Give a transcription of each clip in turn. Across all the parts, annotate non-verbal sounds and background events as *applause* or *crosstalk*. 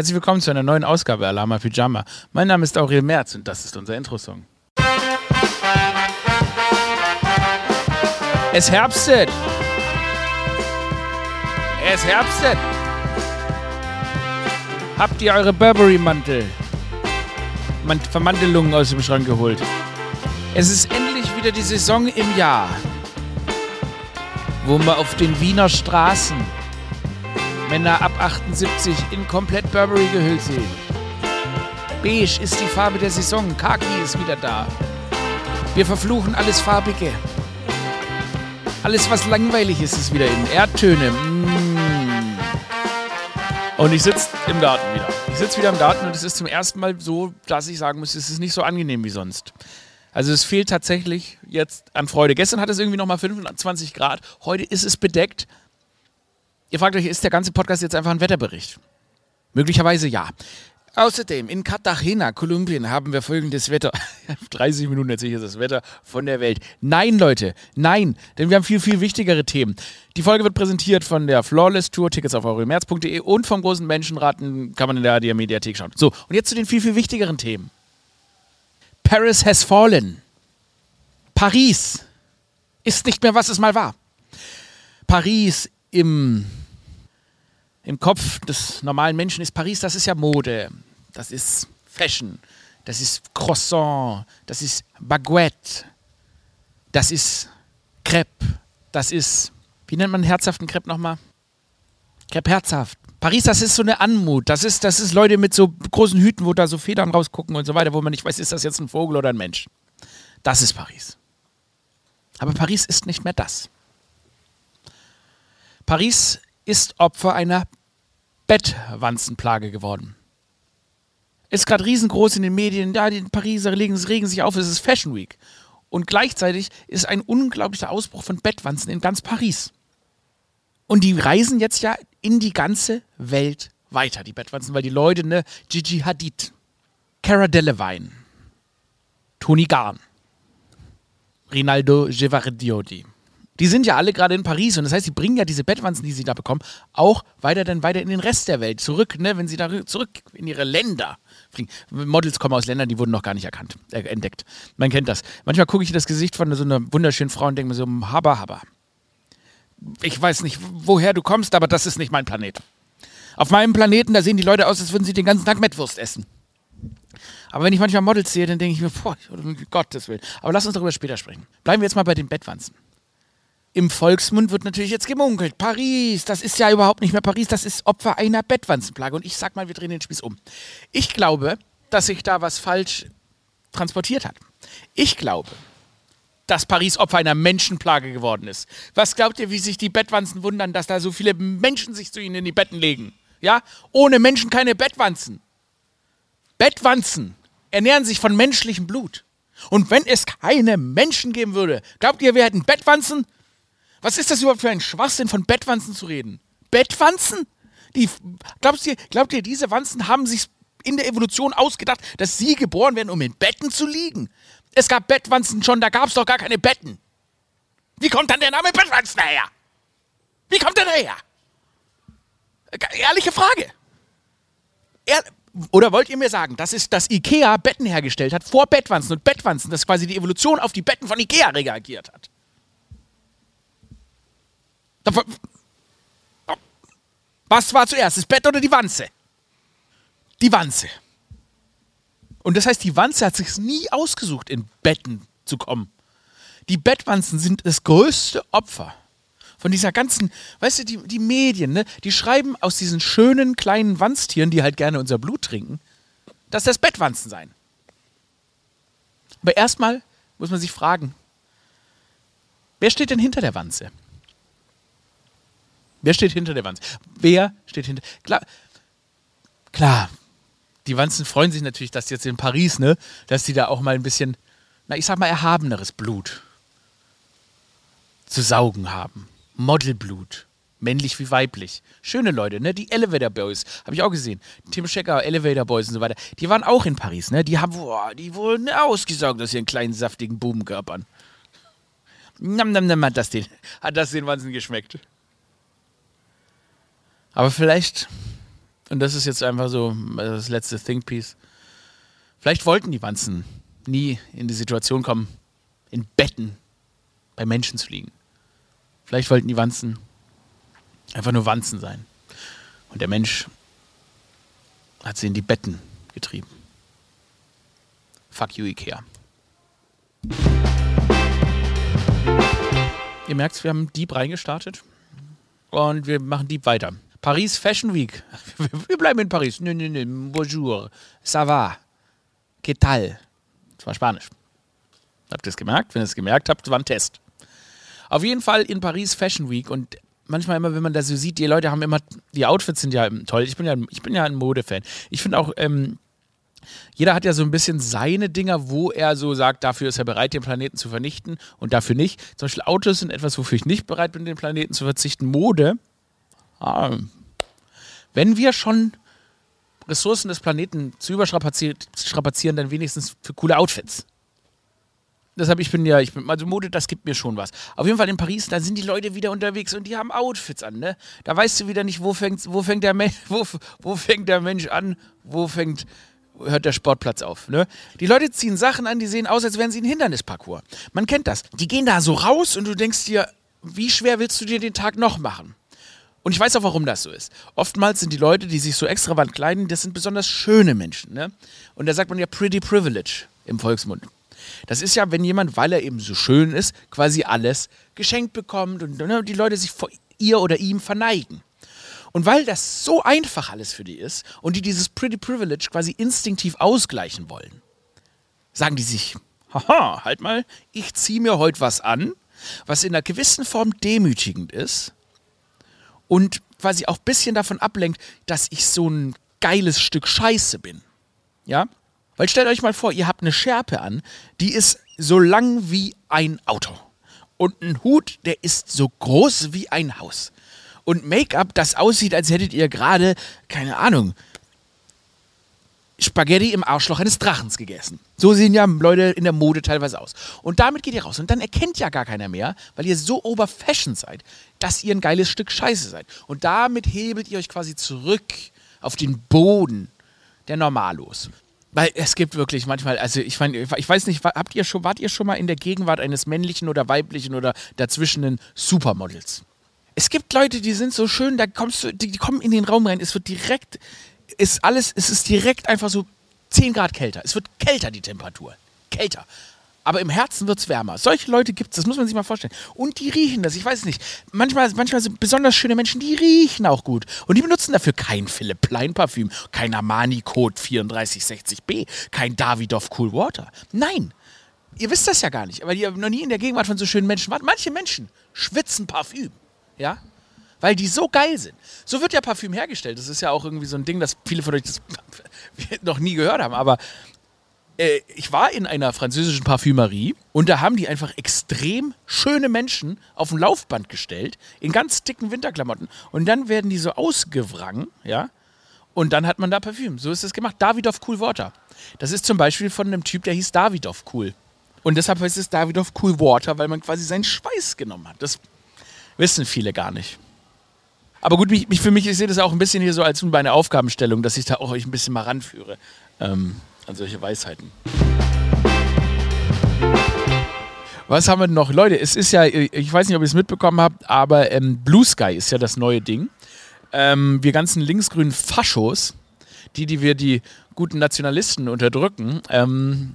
Herzlich willkommen zu einer neuen Ausgabe Alama Pyjama. Mein Name ist Aurel Merz und das ist unser Intro-Song. Es herbstet! Es herbstet! Habt ihr eure Burberry-Mantel? Man Vermantelungen aus dem Schrank geholt? Es ist endlich wieder die Saison im Jahr, wo man auf den Wiener Straßen Männer ab 78 in komplett Burberry gehüllt sehen. Beige ist die Farbe der Saison, Kaki ist wieder da. Wir verfluchen alles Farbige. Alles, was langweilig ist, ist wieder in Erdtöne. Mm. Und ich sitze im Garten wieder. Ich sitze wieder im Garten und es ist zum ersten Mal so, dass ich sagen muss, es ist nicht so angenehm wie sonst. Also es fehlt tatsächlich jetzt an Freude. Gestern hat es irgendwie nochmal 25 Grad. Heute ist es bedeckt. Ihr fragt euch, ist der ganze Podcast jetzt einfach ein Wetterbericht? Möglicherweise ja. Außerdem, in Cartagena, Kolumbien, haben wir folgendes Wetter. *laughs* 30 Minuten erzähle ich jetzt das Wetter von der Welt. Nein, Leute, nein, denn wir haben viel, viel wichtigere Themen. Die Folge wird präsentiert von der Flawless Tour, Tickets auf euremärz.de und vom großen Menschenraten, kann man in der AD Mediathek schauen. So, und jetzt zu den viel, viel wichtigeren Themen. Paris has fallen. Paris ist nicht mehr, was es mal war. Paris im im Kopf des normalen Menschen ist Paris, das ist ja Mode, das ist Fashion, das ist Croissant, das ist Baguette, das ist Crepe, das ist, wie nennt man herzhaften Crepe nochmal? Crepe herzhaft. Paris, das ist so eine Anmut. Das ist, das ist Leute mit so großen Hüten, wo da so Federn rausgucken und so weiter, wo man nicht weiß, ist das jetzt ein Vogel oder ein Mensch. Das ist Paris. Aber Paris ist nicht mehr das. Paris ist Opfer einer Bettwanzenplage geworden. Ist gerade riesengroß in den Medien, ja, die Pariser regen, regen sich auf, es ist Fashion Week. Und gleichzeitig ist ein unglaublicher Ausbruch von Bettwanzen in ganz Paris. Und die reisen jetzt ja in die ganze Welt weiter, die Bettwanzen, weil die Leute, ne, Gigi Hadid, Cara Delevingne, Tony Garn, Rinaldo Gevardioti, die sind ja alle gerade in Paris und das heißt, sie bringen ja diese Bettwanzen, die sie da bekommen, auch weiter dann weiter in den Rest der Welt zurück, ne, wenn sie da zurück in ihre Länder fliegen. Models kommen aus Ländern, die wurden noch gar nicht erkannt, äh, entdeckt. Man kennt das. Manchmal gucke ich das Gesicht von so einer wunderschönen Frau und denke mir so, haba, haba. Ich weiß nicht, woher du kommst, aber das ist nicht mein Planet. Auf meinem Planeten, da sehen die Leute aus, als würden sie den ganzen Tag Mettwurst essen. Aber wenn ich manchmal Models sehe, dann denke ich mir, boah, um Gottes Willen. Aber lass uns darüber später sprechen. Bleiben wir jetzt mal bei den Bettwanzen im Volksmund wird natürlich jetzt gemunkelt. Paris, das ist ja überhaupt nicht mehr Paris, das ist Opfer einer Bettwanzenplage. Und ich sag mal, wir drehen den Spieß um. Ich glaube, dass sich da was falsch transportiert hat. Ich glaube, dass Paris Opfer einer Menschenplage geworden ist. Was glaubt ihr, wie sich die Bettwanzen wundern, dass da so viele Menschen sich zu ihnen in die Betten legen? Ja? Ohne Menschen keine Bettwanzen. Bettwanzen ernähren sich von menschlichem Blut. Und wenn es keine Menschen geben würde, glaubt ihr, wir hätten Bettwanzen? Was ist das überhaupt für ein Schwachsinn, von Bettwanzen zu reden? Bettwanzen? Die, glaubst ihr, glaubt ihr, diese Wanzen haben sich in der Evolution ausgedacht, dass sie geboren werden, um in Betten zu liegen? Es gab Bettwanzen schon, da gab es doch gar keine Betten. Wie kommt dann der Name Bettwanzen her? Wie kommt der daher? Ehrliche Frage. Er, oder wollt ihr mir sagen, dass, es, dass Ikea Betten hergestellt hat vor Bettwanzen und Bettwanzen, dass quasi die Evolution auf die Betten von Ikea reagiert hat? Was war zuerst, das Bett oder die Wanze? Die Wanze. Und das heißt, die Wanze hat sich nie ausgesucht, in Betten zu kommen. Die Bettwanzen sind das größte Opfer von dieser ganzen, weißt du, die, die Medien, ne, die schreiben aus diesen schönen kleinen Wanztieren, die halt gerne unser Blut trinken, dass das Bettwanzen seien. Aber erstmal muss man sich fragen, wer steht denn hinter der Wanze? Wer steht hinter der Wanze? Wer steht hinter. Klar, klar, die Wanzen freuen sich natürlich, dass jetzt in Paris, ne, dass die da auch mal ein bisschen, na, ich sag mal, erhabeneres Blut zu saugen haben. Modelblut. Männlich wie weiblich. Schöne Leute, ne? Die Elevator Boys, habe ich auch gesehen. Tim Schecker, Elevator Boys und so weiter. Die waren auch in Paris, ne? Die haben, boah, die wurden ausgesaugt aus ihren kleinen, saftigen Bubenkörpern. Nam, nam, nam, hat das den, hat das den Wanzen geschmeckt. Aber vielleicht, Und das ist jetzt einfach so das letzte Think Piece. Vielleicht wollten die Wanzen nie in die Situation kommen, in Betten bei Menschen zu liegen. Vielleicht wollten die Wanzen einfach nur Wanzen sein. Und der Mensch hat sie in die Betten getrieben. Fuck you, Ikea. Ihr merkt, wir haben Deep reingestartet und wir machen Deep weiter. Paris Fashion Week. *laughs* Wir bleiben in Paris. Nö, nö, nö. Bonjour. Ça va. ¿Qué tal? Das war Spanisch. Habt ihr es gemerkt? Wenn ihr es gemerkt habt, war ein Test. Auf jeden Fall in Paris Fashion Week und manchmal immer, wenn man das so sieht, die Leute haben immer, die Outfits sind ja toll. Ich bin ja, ich bin ja ein Modefan. Ich finde auch, ähm, jeder hat ja so ein bisschen seine Dinger, wo er so sagt, dafür ist er bereit, den Planeten zu vernichten und dafür nicht. Zum Beispiel Autos sind etwas, wofür ich nicht bereit bin, den Planeten zu verzichten. Mode, wenn wir schon Ressourcen des Planeten zu überstrapazieren, dann wenigstens für coole Outfits. Deshalb, ich bin ja, ich bin, also Mode, das gibt mir schon was. Auf jeden Fall in Paris, da sind die Leute wieder unterwegs und die haben Outfits an, ne? Da weißt du wieder nicht, wo fängt, wo fängt, der, *laughs* wo, wo fängt der Mensch an, wo fängt, hört der Sportplatz auf. Ne? Die Leute ziehen Sachen an, die sehen aus, als wären sie ein Hindernisparcours. Man kennt das. Die gehen da so raus und du denkst dir, wie schwer willst du dir den Tag noch machen? Und ich weiß auch, warum das so ist. Oftmals sind die Leute, die sich so extravagant kleiden, das sind besonders schöne Menschen. Ne? Und da sagt man ja pretty privilege im Volksmund. Das ist ja, wenn jemand, weil er eben so schön ist, quasi alles geschenkt bekommt und ne, die Leute sich vor ihr oder ihm verneigen. Und weil das so einfach alles für die ist und die dieses Pretty Privilege quasi instinktiv ausgleichen wollen, sagen die sich, haha, halt mal, ich ziehe mir heute was an, was in einer gewissen Form demütigend ist und quasi auch ein bisschen davon ablenkt, dass ich so ein geiles Stück Scheiße bin. Ja? Weil stellt euch mal vor, ihr habt eine Schärpe an, die ist so lang wie ein Auto. Und ein Hut, der ist so groß wie ein Haus und Make-up, das aussieht, als hättet ihr gerade, keine Ahnung, Spaghetti im Arschloch eines Drachens gegessen. So sehen ja Leute in der Mode teilweise aus. Und damit geht ihr raus. Und dann erkennt ja gar keiner mehr, weil ihr so overfashioned seid, dass ihr ein geiles Stück Scheiße seid. Und damit hebelt ihr euch quasi zurück auf den Boden der Normalos. Weil es gibt wirklich manchmal, also ich meine, ich weiß nicht, habt ihr schon, wart ihr schon mal in der Gegenwart eines männlichen oder weiblichen oder dazwischenen Supermodels? Es gibt Leute, die sind so schön, da kommst du, die, die kommen in den Raum rein, es wird direkt, ist alles, es ist direkt einfach so 10 Grad kälter. Es wird kälter, die Temperatur. Kälter. Aber im Herzen wird es wärmer. Solche Leute gibt es, das muss man sich mal vorstellen. Und die riechen das, ich weiß nicht. Manchmal, manchmal sind besonders schöne Menschen, die riechen auch gut. Und die benutzen dafür kein Philipp Plein Parfüm, kein Armani Code 3460b, kein Davidoff Cool Water. Nein. Ihr wisst das ja gar nicht, weil ihr noch nie in der Gegenwart von so schönen Menschen wart. Manche Menschen schwitzen Parfüm ja, weil die so geil sind. So wird ja Parfüm hergestellt. Das ist ja auch irgendwie so ein Ding, das viele von euch das *laughs* noch nie gehört haben. Aber äh, ich war in einer französischen Parfümerie und da haben die einfach extrem schöne Menschen auf ein Laufband gestellt, in ganz dicken Winterklamotten. Und dann werden die so ausgewrangen, ja. Und dann hat man da Parfüm. So ist es gemacht. Davidoff Cool Water. Das ist zum Beispiel von einem Typ, der hieß Davidoff Cool. Und deshalb heißt es Davidoff Cool Water, weil man quasi seinen Schweiß genommen hat. Das Wissen viele gar nicht. Aber gut, mich, mich, für mich, ich sehe das auch ein bisschen hier so als meine Aufgabenstellung, dass ich da auch euch ein bisschen mal ranführe ähm, an solche Weisheiten. Was haben wir noch? Leute, es ist ja, ich weiß nicht, ob ihr es mitbekommen habt, aber ähm, Blue Sky ist ja das neue Ding. Ähm, wir ganzen linksgrünen Faschos, die, die wir die guten Nationalisten unterdrücken, ähm,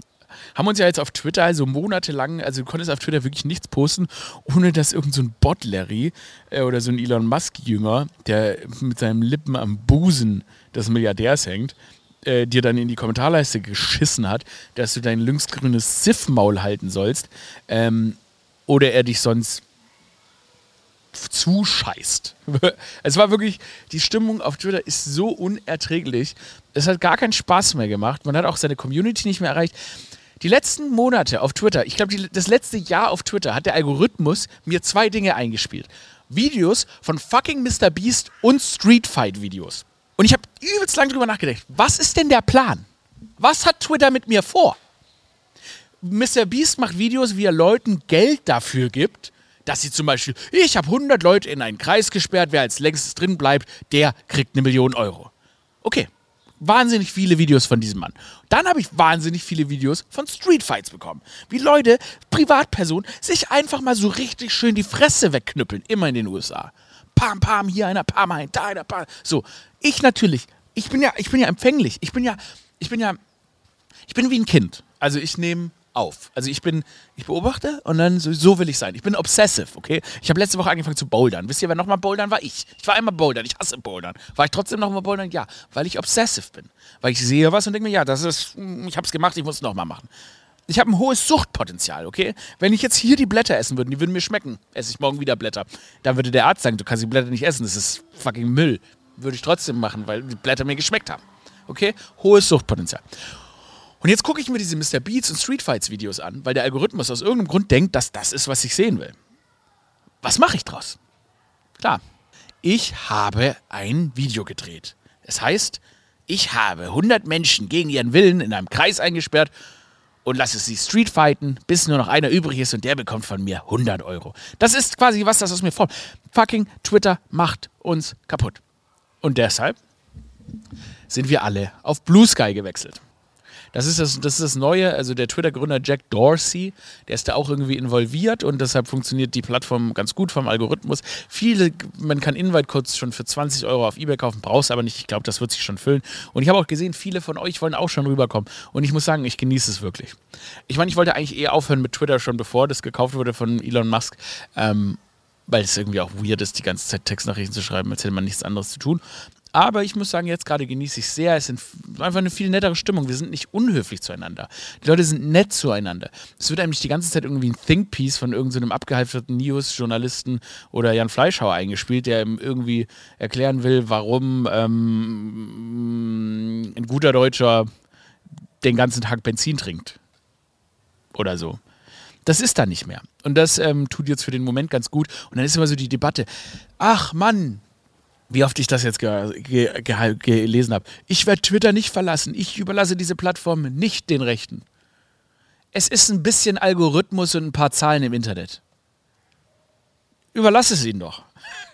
haben uns ja jetzt auf Twitter also monatelang, also du konntest auf Twitter wirklich nichts posten, ohne dass irgendein so Bot Larry äh, oder so ein Elon Musk-Jünger, der mit seinen Lippen am Busen des Milliardärs hängt, äh, dir dann in die Kommentarleiste geschissen hat, dass du dein linksgrünes Siffmaul halten sollst ähm, oder er dich sonst zuscheißt. *laughs* es war wirklich, die Stimmung auf Twitter ist so unerträglich. Es hat gar keinen Spaß mehr gemacht. Man hat auch seine Community nicht mehr erreicht. Die letzten Monate auf Twitter, ich glaube, das letzte Jahr auf Twitter hat der Algorithmus mir zwei Dinge eingespielt. Videos von fucking Mr. Beast und Street Fight Videos. Und ich habe übelst lang drüber nachgedacht. Was ist denn der Plan? Was hat Twitter mit mir vor? Mr. Beast macht Videos, wie er Leuten Geld dafür gibt, dass sie zum Beispiel, ich habe 100 Leute in einen Kreis gesperrt, wer als längstes drin bleibt, der kriegt eine Million Euro. Okay, wahnsinnig viele Videos von diesem Mann. Dann habe ich wahnsinnig viele Videos von Streetfights bekommen. Wie Leute, Privatpersonen, sich einfach mal so richtig schön die Fresse wegknüppeln. Immer in den USA. Pam, pam, hier einer, pam, ein, da einer, pam. So, ich natürlich, ich bin ja, ich bin ja empfänglich. Ich bin ja, ich bin ja, ich bin wie ein Kind. Also ich nehme auf. Also ich bin, ich beobachte und dann so, so will ich sein. Ich bin obsessive, okay? Ich habe letzte Woche angefangen zu bouldern. Wisst ihr, wer nochmal bouldern war? Ich. Ich war einmal bouldern. Ich hasse bouldern. War ich trotzdem nochmal bouldern? Ja, weil ich obsessive bin. Weil ich sehe was und denke mir, ja, das ist, hm, ich habe es gemacht, ich muss es nochmal machen. Ich habe ein hohes Suchtpotenzial, okay? Wenn ich jetzt hier die Blätter essen würde, die würden mir schmecken, esse ich morgen wieder Blätter. Dann würde der Arzt sagen, du kannst die Blätter nicht essen, das ist fucking Müll. Würde ich trotzdem machen, weil die Blätter mir geschmeckt haben. Okay? Hohes Suchtpotenzial. Und jetzt gucke ich mir diese Mr. Beats und Street Fights Videos an, weil der Algorithmus aus irgendeinem Grund denkt, dass das ist, was ich sehen will. Was mache ich draus? Klar, ich habe ein Video gedreht. Es heißt, ich habe 100 Menschen gegen ihren Willen in einem Kreis eingesperrt und lasse sie Street fighten, bis nur noch einer übrig ist und der bekommt von mir 100 Euro. Das ist quasi was, das aus mir vor. Fucking Twitter macht uns kaputt. Und deshalb sind wir alle auf Blue Sky gewechselt. Das ist das, das ist das Neue. Also der Twitter-Gründer Jack Dorsey, der ist da auch irgendwie involviert und deshalb funktioniert die Plattform ganz gut vom Algorithmus. Viele, man kann Invite-Codes schon für 20 Euro auf Ebay kaufen, brauchst aber nicht. Ich glaube, das wird sich schon füllen. Und ich habe auch gesehen, viele von euch wollen auch schon rüberkommen. Und ich muss sagen, ich genieße es wirklich. Ich meine, ich wollte eigentlich eher aufhören mit Twitter schon bevor das gekauft wurde von Elon Musk. Ähm, weil es irgendwie auch weird ist, die ganze Zeit Textnachrichten zu schreiben, als hätte man nichts anderes zu tun. Aber ich muss sagen, jetzt gerade genieße ich sehr. Es ist einfach eine viel nettere Stimmung. Wir sind nicht unhöflich zueinander. Die Leute sind nett zueinander. Es wird eigentlich die ganze Zeit irgendwie ein Think-Piece von irgendeinem so abgehalfterten News-Journalisten oder Jan Fleischhauer eingespielt, der ihm irgendwie erklären will, warum ähm, ein guter Deutscher den ganzen Tag Benzin trinkt. Oder so. Das ist da nicht mehr. Und das ähm, tut jetzt für den Moment ganz gut. Und dann ist immer so die Debatte: Ach Mann, wie oft ich das jetzt ge ge ge gelesen habe. Ich werde Twitter nicht verlassen. Ich überlasse diese Plattform nicht den Rechten. Es ist ein bisschen Algorithmus und ein paar Zahlen im Internet. Überlasse es ihnen doch.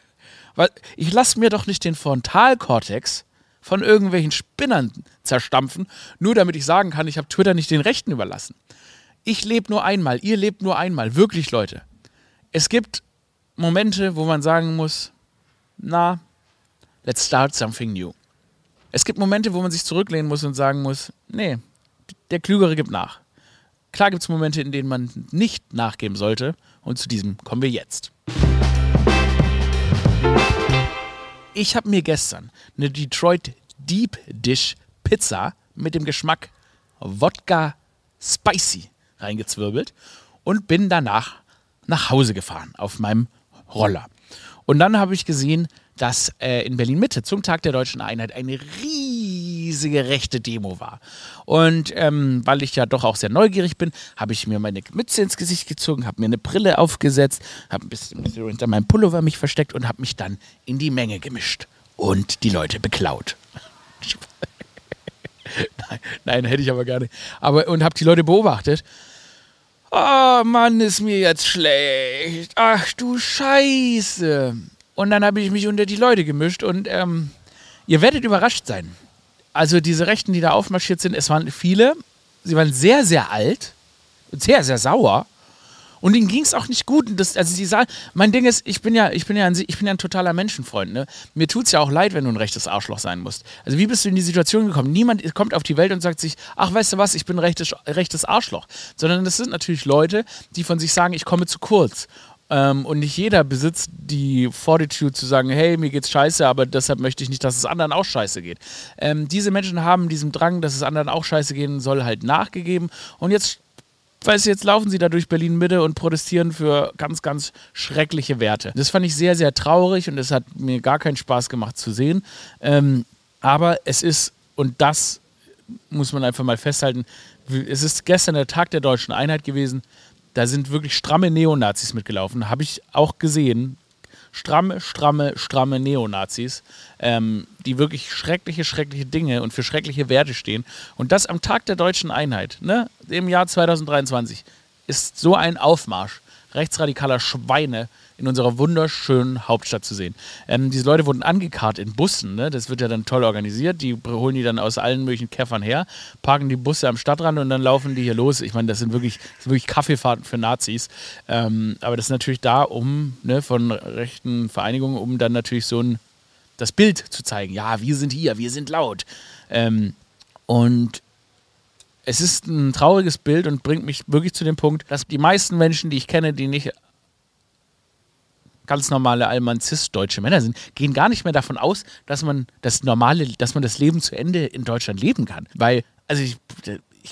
*laughs* Weil ich lasse mir doch nicht den Frontalkortex von irgendwelchen Spinnern zerstampfen, nur damit ich sagen kann, ich habe Twitter nicht den Rechten überlassen. Ich lebe nur einmal, ihr lebt nur einmal, wirklich Leute. Es gibt Momente, wo man sagen muss, na, let's start something new. Es gibt Momente, wo man sich zurücklehnen muss und sagen muss, nee, der Klügere gibt nach. Klar gibt es Momente, in denen man nicht nachgeben sollte und zu diesem kommen wir jetzt. Ich habe mir gestern eine Detroit Deep Dish Pizza mit dem Geschmack Wodka Spicy reingezwirbelt und bin danach nach Hause gefahren auf meinem Roller. Und dann habe ich gesehen, dass äh, in Berlin Mitte zum Tag der deutschen Einheit eine riesige rechte Demo war. Und ähm, weil ich ja doch auch sehr neugierig bin, habe ich mir meine Mütze ins Gesicht gezogen, habe mir eine Brille aufgesetzt, habe ein bisschen hinter meinem Pullover mich versteckt und habe mich dann in die Menge gemischt und die Leute beklaut. *laughs* nein, nein, hätte ich aber gar nicht. Aber und habe die Leute beobachtet. Oh Mann, ist mir jetzt schlecht. Ach du Scheiße. Und dann habe ich mich unter die Leute gemischt und ähm, ihr werdet überrascht sein. Also diese Rechten, die da aufmarschiert sind, es waren viele, sie waren sehr, sehr alt und sehr, sehr sauer. Und ihnen ging es auch nicht gut. Das, also sie sagen, mein Ding ist, ich bin ja, ich bin ja ein, ich bin ja ein totaler Menschenfreund. Ne? Mir tut es ja auch leid, wenn du ein rechtes Arschloch sein musst. Also wie bist du in die Situation gekommen? Niemand kommt auf die Welt und sagt sich, ach weißt du was, ich bin ein rechtes, rechtes Arschloch. Sondern das sind natürlich Leute, die von sich sagen, ich komme zu kurz. Ähm, und nicht jeder besitzt die Fortitude zu sagen, hey, mir geht's scheiße, aber deshalb möchte ich nicht, dass es anderen auch scheiße geht. Ähm, diese Menschen haben diesem Drang, dass es anderen auch scheiße gehen soll, halt nachgegeben. Und jetzt weißt du, jetzt laufen sie da durch Berlin Mitte und protestieren für ganz, ganz schreckliche Werte. Das fand ich sehr, sehr traurig und es hat mir gar keinen Spaß gemacht zu sehen. Ähm, aber es ist, und das muss man einfach mal festhalten, es ist gestern der Tag der deutschen Einheit gewesen. Da sind wirklich stramme Neonazis mitgelaufen. Habe ich auch gesehen. Stramme, stramme, stramme Neonazis, ähm, die wirklich schreckliche, schreckliche Dinge und für schreckliche Werte stehen. Und das am Tag der deutschen Einheit, ne, im Jahr 2023, ist so ein Aufmarsch rechtsradikaler Schweine in unserer wunderschönen Hauptstadt zu sehen. Ähm, diese Leute wurden angekarrt in Bussen, ne? das wird ja dann toll organisiert. Die holen die dann aus allen möglichen Käffern her, parken die Busse am Stadtrand und dann laufen die hier los. Ich meine, das sind wirklich, das sind wirklich Kaffeefahrten für Nazis. Ähm, aber das ist natürlich da, um ne, von rechten Vereinigungen, um dann natürlich so ein das Bild zu zeigen. Ja, wir sind hier, wir sind laut. Ähm, und es ist ein trauriges Bild und bringt mich wirklich zu dem Punkt, dass die meisten Menschen, die ich kenne, die nicht ganz normale Alman-Cis-deutsche Männer sind, gehen gar nicht mehr davon aus, dass man das normale, dass man das Leben zu Ende in Deutschland leben kann. Weil, also ich,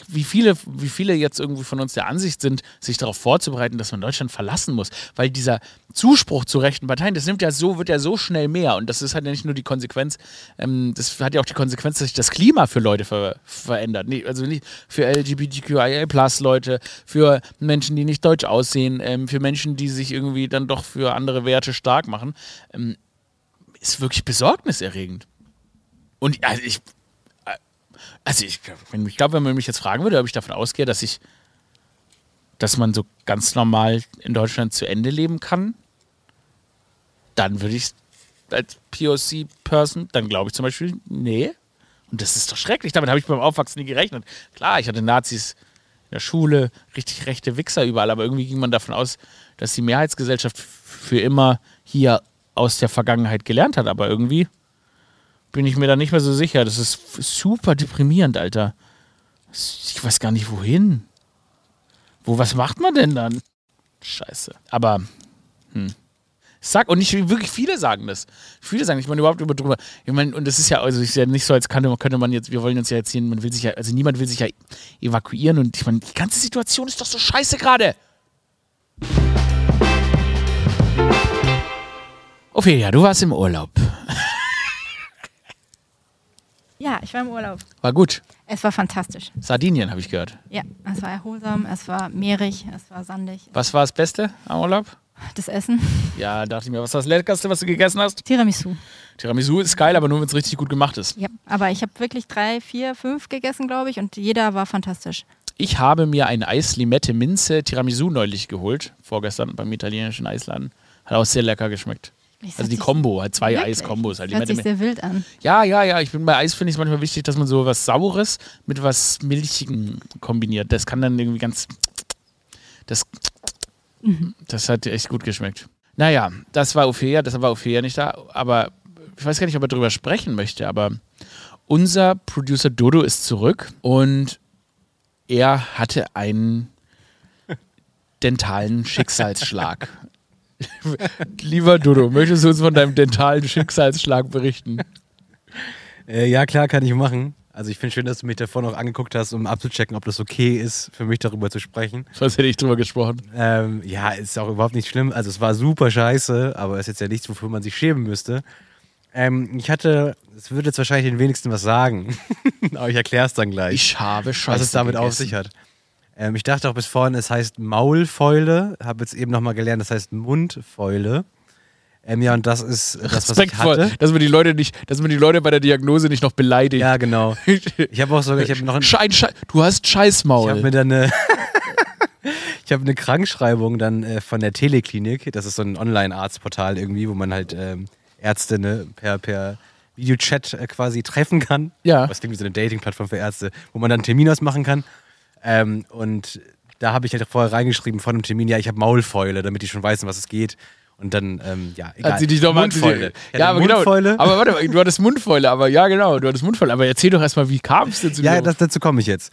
wie viele, wie viele jetzt irgendwie von uns der Ansicht sind, sich darauf vorzubereiten, dass man Deutschland verlassen muss. Weil dieser Zuspruch zu rechten Parteien, das nimmt ja so, wird ja so schnell mehr. Und das ist halt ja nicht nur die Konsequenz, ähm, das hat ja auch die Konsequenz, dass sich das Klima für Leute ver verändert. Nee, also nicht für LGBTQIA-Plus-Leute, für Menschen, die nicht deutsch aussehen, ähm, für Menschen, die sich irgendwie dann doch für andere Werte stark machen. Ähm, ist wirklich besorgniserregend. Und also ich, also ich, ich glaube, wenn man mich jetzt fragen würde, ob ich davon ausgehe, dass ich, dass man so ganz normal in Deutschland zu Ende leben kann, dann würde ich als POC-Person, dann glaube ich zum Beispiel, nee. Und das ist doch schrecklich. Damit habe ich beim Aufwachsen nie gerechnet. Klar, ich hatte Nazis in der Schule, richtig rechte Wichser überall, aber irgendwie ging man davon aus, dass die Mehrheitsgesellschaft für immer hier aus der Vergangenheit gelernt hat. Aber irgendwie bin ich mir da nicht mehr so sicher. Das ist super deprimierend, Alter. Ich weiß gar nicht, wohin. Wo, was macht man denn dann? Scheiße. Aber, hm. Sag, und nicht wirklich viele sagen das. Viele sagen, ich meine überhaupt über drüber. Ich meine, und das ist ja, also ist ja nicht so, als könnte, könnte man jetzt, wir wollen uns ja jetzt hier, man will sich ja, also niemand will sich ja evakuieren und ich meine, die ganze Situation ist doch so scheiße gerade. Ophelia, du warst im Urlaub. Ja, ich war im Urlaub. War gut. Es war fantastisch. Sardinien, habe ich gehört. Ja, es war erholsam, es war meerig, es war sandig. Was war das Beste am Urlaub? Das Essen. Ja, dachte ich mir, was war das Leckerste, was du gegessen hast? Tiramisu. Tiramisu ist geil, aber nur, wenn es richtig gut gemacht ist. Ja, aber ich habe wirklich drei, vier, fünf gegessen, glaube ich, und jeder war fantastisch. Ich habe mir ein Eis Limette Minze Tiramisu neulich geholt, vorgestern beim italienischen Eisladen. Hat auch sehr lecker geschmeckt. Also die Kombo, halt zwei Eis-Kombos. Halt. Hört sich sehr wild an. Ja, ja, ja. Ich bin bei Eis finde ich es manchmal wichtig, dass man so was Saures mit was Milchigem kombiniert. Das kann dann irgendwie ganz. Das, mhm. das hat echt gut geschmeckt. Naja, das war Ophelia, das war Ophelia nicht da. Aber ich weiß gar nicht, ob er darüber sprechen möchte, aber unser Producer Dodo ist zurück und er hatte einen *laughs* dentalen Schicksalsschlag. Lieber Dodo, möchtest du uns von deinem dentalen Schicksalsschlag berichten? Äh, ja, klar, kann ich machen. Also ich finde schön, dass du mich davor noch angeguckt hast, um abzuchecken, ob das okay ist, für mich darüber zu sprechen. Was hätte ich drüber gesprochen? Ähm, ja, ist auch überhaupt nicht schlimm. Also es war super scheiße, aber ist jetzt ja nichts, wofür man sich schämen müsste. Ähm, ich hatte, es würde jetzt wahrscheinlich den wenigsten was sagen, *laughs* aber ich erkläre es dann gleich. Ich habe Scheiße Was es damit gegessen. auf sich hat. Ähm, ich dachte auch bis vorhin, es heißt Maulfäule. Habe jetzt eben nochmal gelernt, das heißt Mundfäule. Ähm, ja, und das ist das, was ich hatte. Dass man die Leute nicht, dass man die Leute bei der Diagnose nicht noch beleidigt. Ja, genau. *laughs* Ich habe auch sogar, ich habe noch ein, Schein, Schein, du hast Scheißmaul. Ich habe mir dann eine, *laughs* ich habe eine Krankschreibung dann äh, von der Teleklinik. Das ist so ein Online-Arztportal irgendwie, wo man halt ähm, Ärzte ne, per, per Videochat äh, quasi treffen kann. Ja. Das klingt wie so eine Dating-Plattform für Ärzte, wo man dann einen Termin ausmachen kann. Ähm, und da habe ich halt vorher reingeschrieben von dem Termin, ja, ich habe Maulfäule, damit die schon wissen, was es geht. Und dann, ähm, ja, egal. Hat sie dich doch mal Mundfäule. Ja, ja aber genau. Mundfäule. genau. Aber warte, du hattest Mundfäule, aber ja, genau, du hattest Mundfäule. Aber erzähl doch erstmal, wie kam es denn zu Ja, das, dazu komme ich jetzt.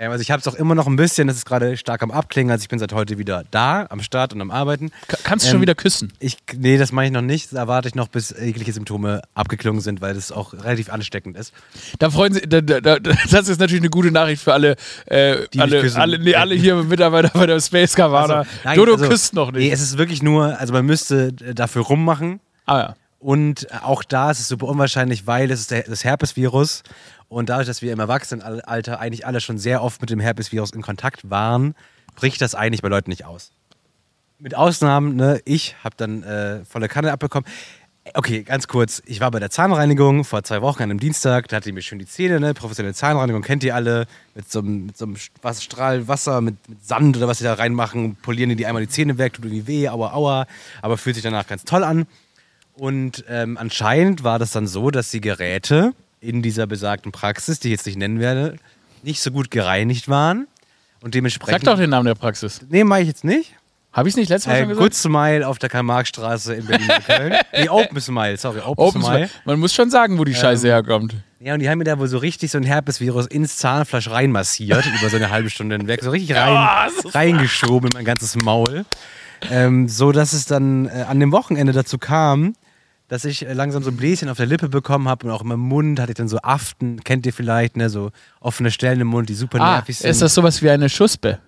Ähm, also ich habe es auch immer noch ein bisschen, das ist gerade stark am Abklingen, also ich bin seit heute wieder da, am Start und am Arbeiten. Ka kannst du ähm, schon wieder küssen? Ich, nee, das mache ich noch nicht. Da warte ich noch, bis jegliche Symptome abgeklungen sind, weil das auch relativ ansteckend ist. Da freuen Sie, da, da, das ist natürlich eine gute Nachricht für alle, äh, alle, alle, nee, alle hier Mitarbeiter bei der Space Cavana. Also, nein, Dodo also, küsst noch nicht. Nee, es ist wirklich nur, also man müsste dafür rummachen. Ah ja. Und auch da ist es super unwahrscheinlich, weil es ist der, das Herpesvirus und dadurch, dass wir im Erwachsenenalter eigentlich alle schon sehr oft mit dem Herpesvirus in Kontakt waren, bricht das eigentlich bei Leuten nicht aus. Mit Ausnahmen, ne, ich habe dann äh, volle Kanne abbekommen. Okay, ganz kurz. Ich war bei der Zahnreinigung vor zwei Wochen an einem Dienstag. Da hatte ich mir schön die Zähne, ne? Professionelle Zahnreinigung, kennt ihr alle. Mit so einem, so Strahl Wasser, mit, mit Sand oder was sie da reinmachen. Polieren die einmal die Zähne weg, tut irgendwie weh, aua, aua. Aber fühlt sich danach ganz toll an. Und ähm, anscheinend war das dann so, dass die Geräte in dieser besagten Praxis, die ich jetzt nicht nennen werde, nicht so gut gereinigt waren. Und Sag dementsprechend. doch den Namen der Praxis. Nee, mache ich jetzt nicht. Habe ich es nicht letztes Mal Äh, schon gesagt? Good Smile auf der Karl-Marx-Straße in Berlin-Köln. *laughs* nee, Open Smile, sorry, Open, Open Smile. Smile. Man muss schon sagen, wo die Scheiße herkommt. Ja, und die haben mir da wohl so richtig so ein Herpesvirus ins Zahnfleisch reinmassiert, *laughs* über so eine halbe Stunde hinweg. So richtig rein, reingeschoben in mein ganzes Maul. Ähm, so dass es dann äh, an dem Wochenende dazu kam, dass ich äh, langsam so ein Bläschen auf der Lippe bekommen habe und auch meinem Mund hatte ich dann so Aften, kennt ihr vielleicht, ne, so offene Stellen im Mund, die super Ah, nervig sind. ist das sowas wie eine Schuspe?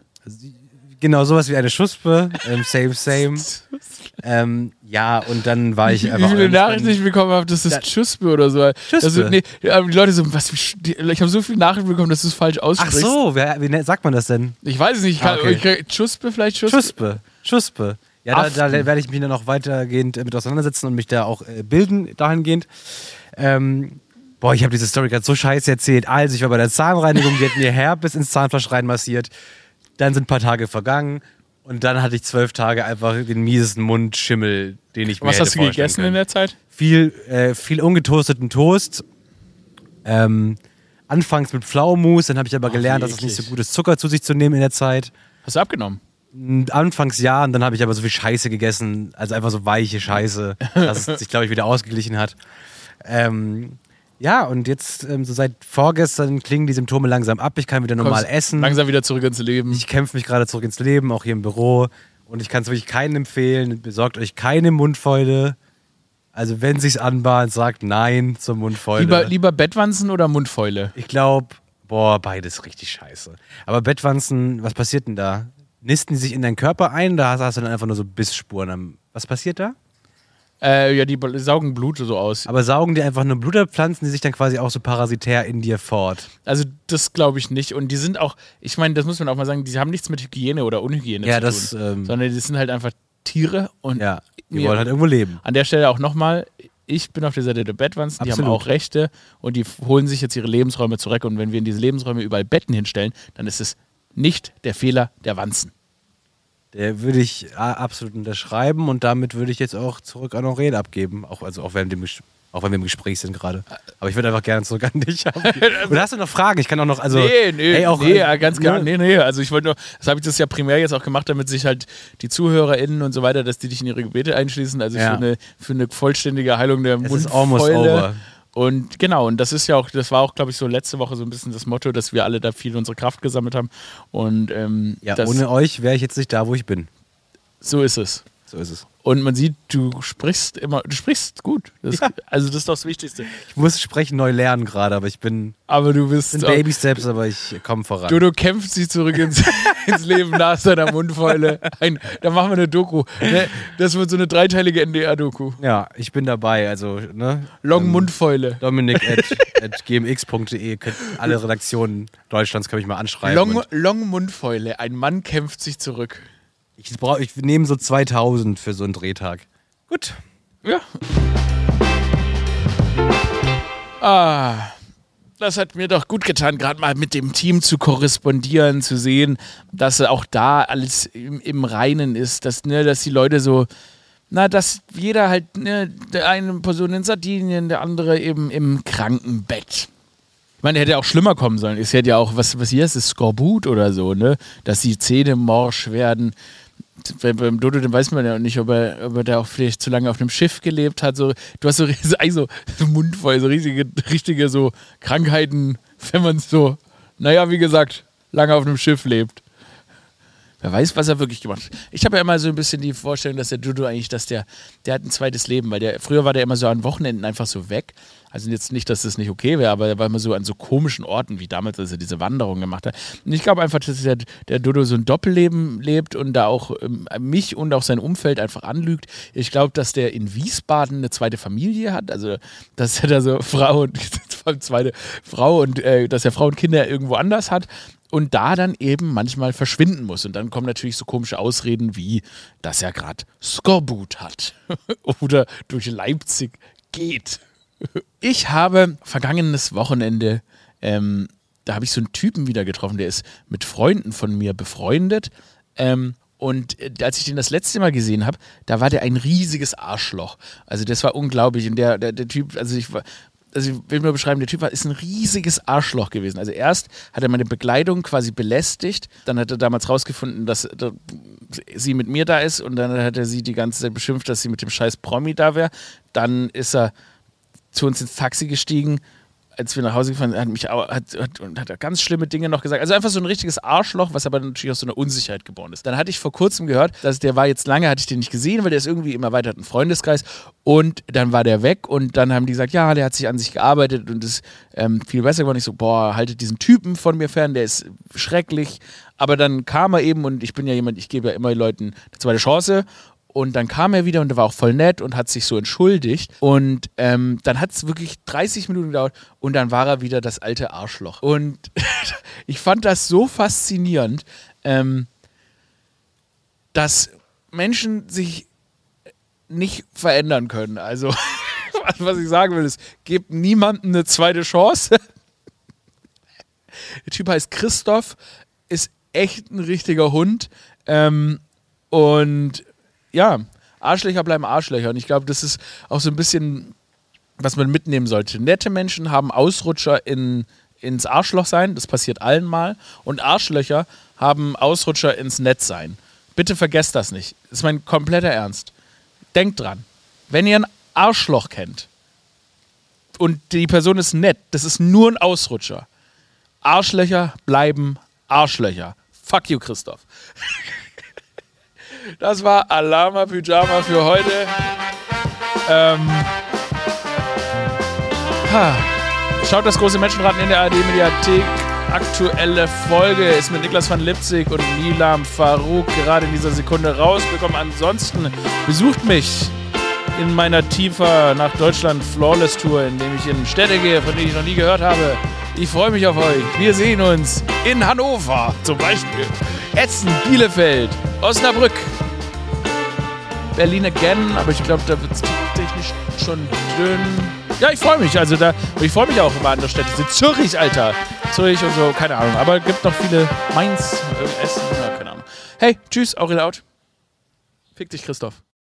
genau sowas wie eine Schuspe, ähm, same, same. *laughs* ähm, ja, und dann war ich Wie einfach. viele irgendwann- Nachrichten ich bekommen habe, das ist Da- Schuspe oder so. Schuspe? Also, nee, aber die Leute so, was, wie ich habe so viele Nachrichten bekommen, dass du es falsch Ach aussprichst. so, wer, wie ne- sagt man das denn? Ich weiß es nicht. Ich kann, Ah, okay. ich Schuspe vielleicht Schuspe? Schuspe. Schuspe. Ja, da, da werde ich mich dann noch weitergehend äh, mit auseinandersetzen und mich da auch äh, bilden dahingehend. Ähm, boah, ich habe diese Story gerade so scheiße erzählt. Also, ich war bei der Zahnreinigung, die hat mir *laughs* Herpes ins Zahnfleisch reinmassiert. Dann sind ein paar Tage vergangen und dann hatte ich zwölf Tage einfach den miesesten Mundschimmel, den ich mir Was hast du gegessen in können. der Zeit? Viel, äh, viel ungetoasteten Toast. Ähm, anfangs mit Pflaumenmus, dann habe ich aber Ach, gelernt, dass es nicht so gut ist, Zucker zu sich zu nehmen in der Zeit. Hast du abgenommen? Anfangs ja, und dann habe ich aber so viel Scheiße gegessen, also einfach so weiche Scheiße, dass es *laughs* sich, glaube ich, wieder ausgeglichen hat. Ähm, ja, und jetzt, ähm, so seit vorgestern, klingen die Symptome langsam ab. Ich kann wieder normal Kommst essen. Langsam wieder zurück ins Leben. Ich kämpfe mich gerade zurück ins Leben, auch hier im Büro. Und ich kann es wirklich keinen empfehlen. Besorgt euch keine Mundfäule. Also, wenn sich's anbahnt, sagt Nein zur Mundfäule. lieber, lieber Bettwanzen oder Mundfäule? Ich glaube, boah, beides richtig scheiße. Aber Bettwanzen, was passiert denn da? Nisten die sich in deinen Körper ein? Da hast, hast du dann einfach nur so Bissspuren. am- Was passiert da? Äh, ja, die saugen Blut so aus. Aber saugen die einfach nur Blut ab, pflanzen die sich dann quasi auch so parasitär in dir fort? Also das glaube ich nicht. Und die sind auch, ich meine, das muss man auch mal sagen, die haben nichts mit Hygiene oder Unhygiene Ja, zu das, tun. ähm, sondern die sind halt einfach Tiere und Ja, die mir- wollen halt irgendwo leben. An der Stelle auch nochmal, ich bin auf der Seite der Bettwanzen, die haben auch Rechte und die holen sich jetzt ihre Lebensräume zurück. Und wenn wir in diese Lebensräume überall Betten hinstellen, dann ist es nicht der Fehler der Wanzen. Der würde ich äh, absolut unterschreiben und damit würde ich jetzt auch zurück an Aurel abgeben. Auch, also auch, während dem, auch wenn wir im Gespräch sind gerade. Aber ich würde einfach gerne zurück an dich abgeben. *laughs* Oder hast du noch Fragen? Ich kann auch noch, also. nee, nee, ey, auch, nee, äh, ja, ganz ne? klar. Nee, nee. Also ich wollte nur, das habe ich das ja primär jetzt auch gemacht, damit sich halt die ZuhörerInnen und so weiter, dass die dich in ihre Gebete einschließen. Also Ja. für, eine, für eine vollständige Heilung der Es ist almost Mundfäule. over. Und genau, und das ist ja auch, das war auch, glaube ich, so letzte Woche so ein bisschen das Motto, dass wir alle da viel unsere Kraft gesammelt haben. Und ähm, Ja, ohne euch wäre ich jetzt nicht da, wo ich bin. so ist es. So ist es. Und man sieht, du sprichst immer, du sprichst gut. Das, Ja. Also das ist doch das Wichtigste. Ich muss sprechen neu lernen gerade, aber ich bin Aber du bist sind Baby Steps, aber ich komme voran. Dodo kämpft sich zurück ins, *laughs* ins Leben nach seiner Mundfäule. Ein, da machen wir eine Doku. Ne? Das wird so eine dreiteilige NDR-Doku. ja, ich bin dabei. Also, ne? Long Ähm, Mundfäule. Dominik at, *laughs* at gmx.de. Alle Redaktionen Deutschlands kann ich mal anschreiben. Long, Long Mundfäule. Ein Mann kämpft sich zurück. Ich, brauch, ich nehme so 2000 für so einen Drehtag. Gut. Ja. Ah, das hat mir doch gut getan, gerade mal mit dem Team zu korrespondieren, zu sehen, dass auch da alles im, im Reinen ist, dass, ne, dass die Leute so, na, dass jeder halt, ne, der eine Person in Sardinien, der andere eben im Krankenbett. Ich meine, hätte ja auch schlimmer kommen sollen. Es hätte ja auch, was, was hier ist, ist Skorbut oder so, ne? Dass die Zähne morsch werden. Bei- Beim Dodo, den weiß man ja nicht, ob er, ob er da auch vielleicht zu lange auf einem Schiff gelebt hat. So, du hast so, *laughs* ries- eigentlich so, so mundvoll, so riesige, richtige so Krankheiten, wenn man so, naja, wie gesagt, lange auf einem Schiff lebt. Wer weiß, was er wirklich gemacht hat. Ich habe ja immer so ein bisschen die Vorstellung, dass der Dodo eigentlich, dass der, der hat ein zweites Leben, weil der, früher war der immer so an Wochenenden einfach so weg. Also jetzt nicht, dass das nicht okay wäre, aber er war immer so an so komischen Orten, wie damals, als er diese Wanderung gemacht hat. Und ich glaube einfach, dass der, der Dodo so ein Doppelleben lebt und da auch ähm, mich und auch sein Umfeld einfach anlügt. Ich glaube, dass der in Wiesbaden eine zweite Familie hat, also dass er da so *laughs* Frau und *laughs* zweite Frau und äh, dass er Frau und Kinder irgendwo anders hat und da dann eben manchmal verschwinden muss. Und dann kommen natürlich so komische Ausreden wie, dass er gerade Skorbut hat *laughs* oder durch Leipzig geht. Ich habe vergangenes Wochenende, ähm, da habe ich so einen Typen wieder getroffen, der ist mit Freunden von mir befreundet. Ähm, und äh, als ich den das letzte Mal gesehen habe, da war der ein riesiges Arschloch. Also das war unglaublich. Und der, der, der Typ, also ich war, also ich will nur beschreiben, der Typ war, ist ein riesiges Arschloch gewesen. Also erst hat er meine Bekleidung quasi belästigt, dann hat er damals rausgefunden, dass, dass sie mit mir da ist und dann hat er sie die ganze Zeit beschimpft, dass sie mit dem scheiß Promi da wäre. Dann ist er zu uns ins Taxi gestiegen, als wir nach Hause gefahren sind, hat mich auch, hat, hat, und hat ganz schlimme Dinge noch gesagt. Also einfach so ein richtiges Arschloch, was aber natürlich aus so einer Unsicherheit geboren ist. Dann hatte ich vor kurzem gehört, dass der war jetzt lange, hatte ich den nicht gesehen, weil der ist irgendwie im erweiterten Freundeskreis. Und dann war der weg und dann haben die gesagt, ja, der hat sich an sich gearbeitet und ist ähm, viel besser geworden. Ich so, boah, haltet diesen Typen von mir fern, der ist schrecklich. Aber dann kam er eben und ich bin ja jemand, ich gebe ja immer Leuten eine zweite Chance und dann kam er wieder und er war auch voll nett und hat sich so entschuldigt. Und ähm, dann hat es wirklich 30 Minuten gedauert und dann war er wieder das alte Arschloch. Und *laughs* ich fand das so faszinierend, ähm, dass Menschen sich nicht verändern können. Also, *laughs* was ich sagen will, ist, gebt niemandem eine zweite Chance. *laughs* Der Typ heißt Christoph, ist echt ein richtiger Hund. Ähm, und ja, Arschlöcher bleiben Arschlöcher. Und ich glaube, das ist auch so ein bisschen, was man mitnehmen sollte. Nette Menschen haben Ausrutscher in, ins Arschloch sein, das passiert allen mal. Und Arschlöcher haben Ausrutscher ins Netz sein. Bitte vergesst das nicht. Das ist mein kompletter Ernst. Denkt dran. Wenn ihr ein Arschloch kennt und die Person ist nett, das ist nur ein Ausrutscher. Arschlöcher bleiben Arschlöcher. Fuck you, Christoph. *laughs* Das war Alama Pyjama für heute. Ähm, ha. Schaut das große Menschenraten in der ARD-Mediathek. Aktuelle Folge ist mit Niklas van Lipzig und Nilam Farouk gerade in dieser Sekunde rausbekommen. Ansonsten besucht mich in meiner tiefer nach Deutschland Flawless Tour, in dem ich in Städte gehe, von denen ich noch nie gehört habe. Ich freue mich auf euch. Wir sehen uns in Hannover zum Beispiel, Essen, Bielefeld, Osnabrück, Berlin again, aber ich glaube, da wird es technisch schon dünn. Ja, ich freue mich. Also da, ich freue mich auch über andere Städte. Zürich, Alter. Zürich und so, keine Ahnung. Aber es gibt noch viele Mainz, äh, Essen, ja, keine Ahnung. Hey, tschüss, Aurel out. Fick dich, Christoph.